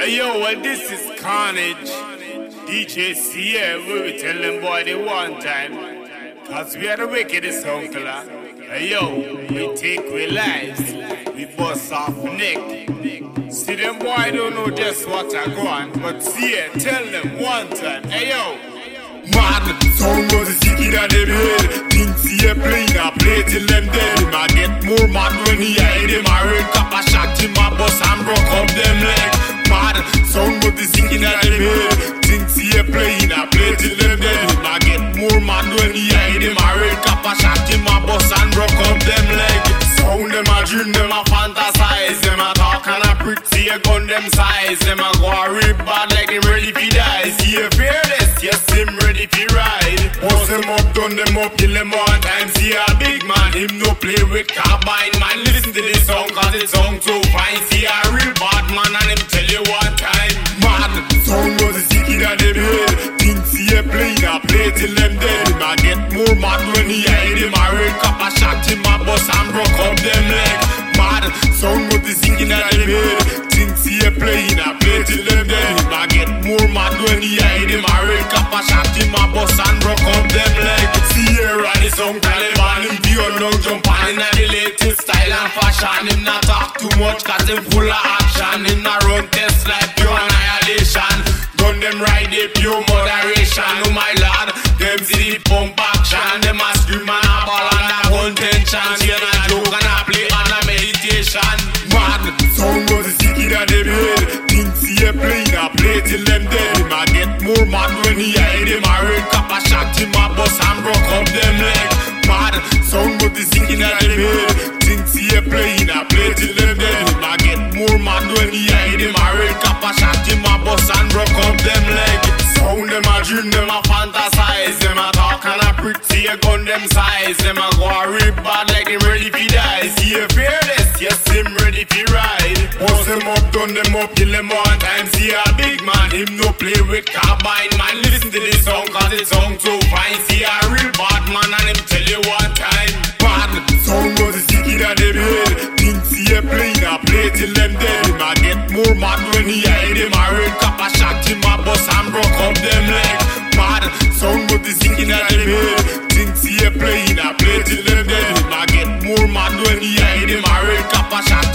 Hey yo, well this is Carnage. DJ C-AIR, we will tell them boy the one time. Cause we are the wickedest uncle. Hey yo, we take we lives, we bust off neck. See them boy don't know just what I go on, but see it, tell them one time. Hey yo. Mad, sound was sick in them head Think see a I play till them dead a get more mad when he hide him a red cap a shot him a in them head. Think see a play, I play till them dead. Him a get more mad when he hide him. A red cap a shot him a bust and broke up them leg. Sound them a dream, them a fantasize. Them a talk and a pretty a gun them size. Them a go a rip bad like them ready fi die. See a fearless, yes him ready fi ride. Bust them up, done them up, kill them one time See a big man, him no play with carbine. Man listen to this song cause it sound so fine See a real play, a play till them dead. Him a get more mad when he hide him a red cap a shot him a bust and broke up them leg. Mad, sound was the sick in them head Think see a play, a play till them dead. Him a get more mad when he hide him a red cap a shot him a bust and broke up them leg. At the song Taliban Him be down jump on in the latest style and fashion. Him not talk too much cause him full of action. Him not run test like pure annihilation. Gun them right they pure moderation action Them a scream and a ball and a contention. See and a joke and a play and a meditation. Mad, sound was sick in them head Think see a play, a play till them dead. Him a get more mad when he hide him a red cap a shot him a bust and broke up them leg. Mad, sound was sick in them head Think see a play, a play till them dead. Him a get more mad when he hide him a red cap a shot him a bust and broke up them leg Sound them a dream, them a fantasize. Them a talk and a pretty a gun them size. Them a go a rip bad like him ready fi die. See a fearless, yes him ready fi ride. Bust them up, done them up, kill them one time. See a big man, him no play with carbine. Man listen to this song cause it sound so fine. See a real bad man till them dead. Him a get more mad when he hide him a red cap a shot him a bust and broke up them leg. Mad, sound was sick in them head Think see a play, a play till them dead. Him a get more mad when he hide him a red cap a shot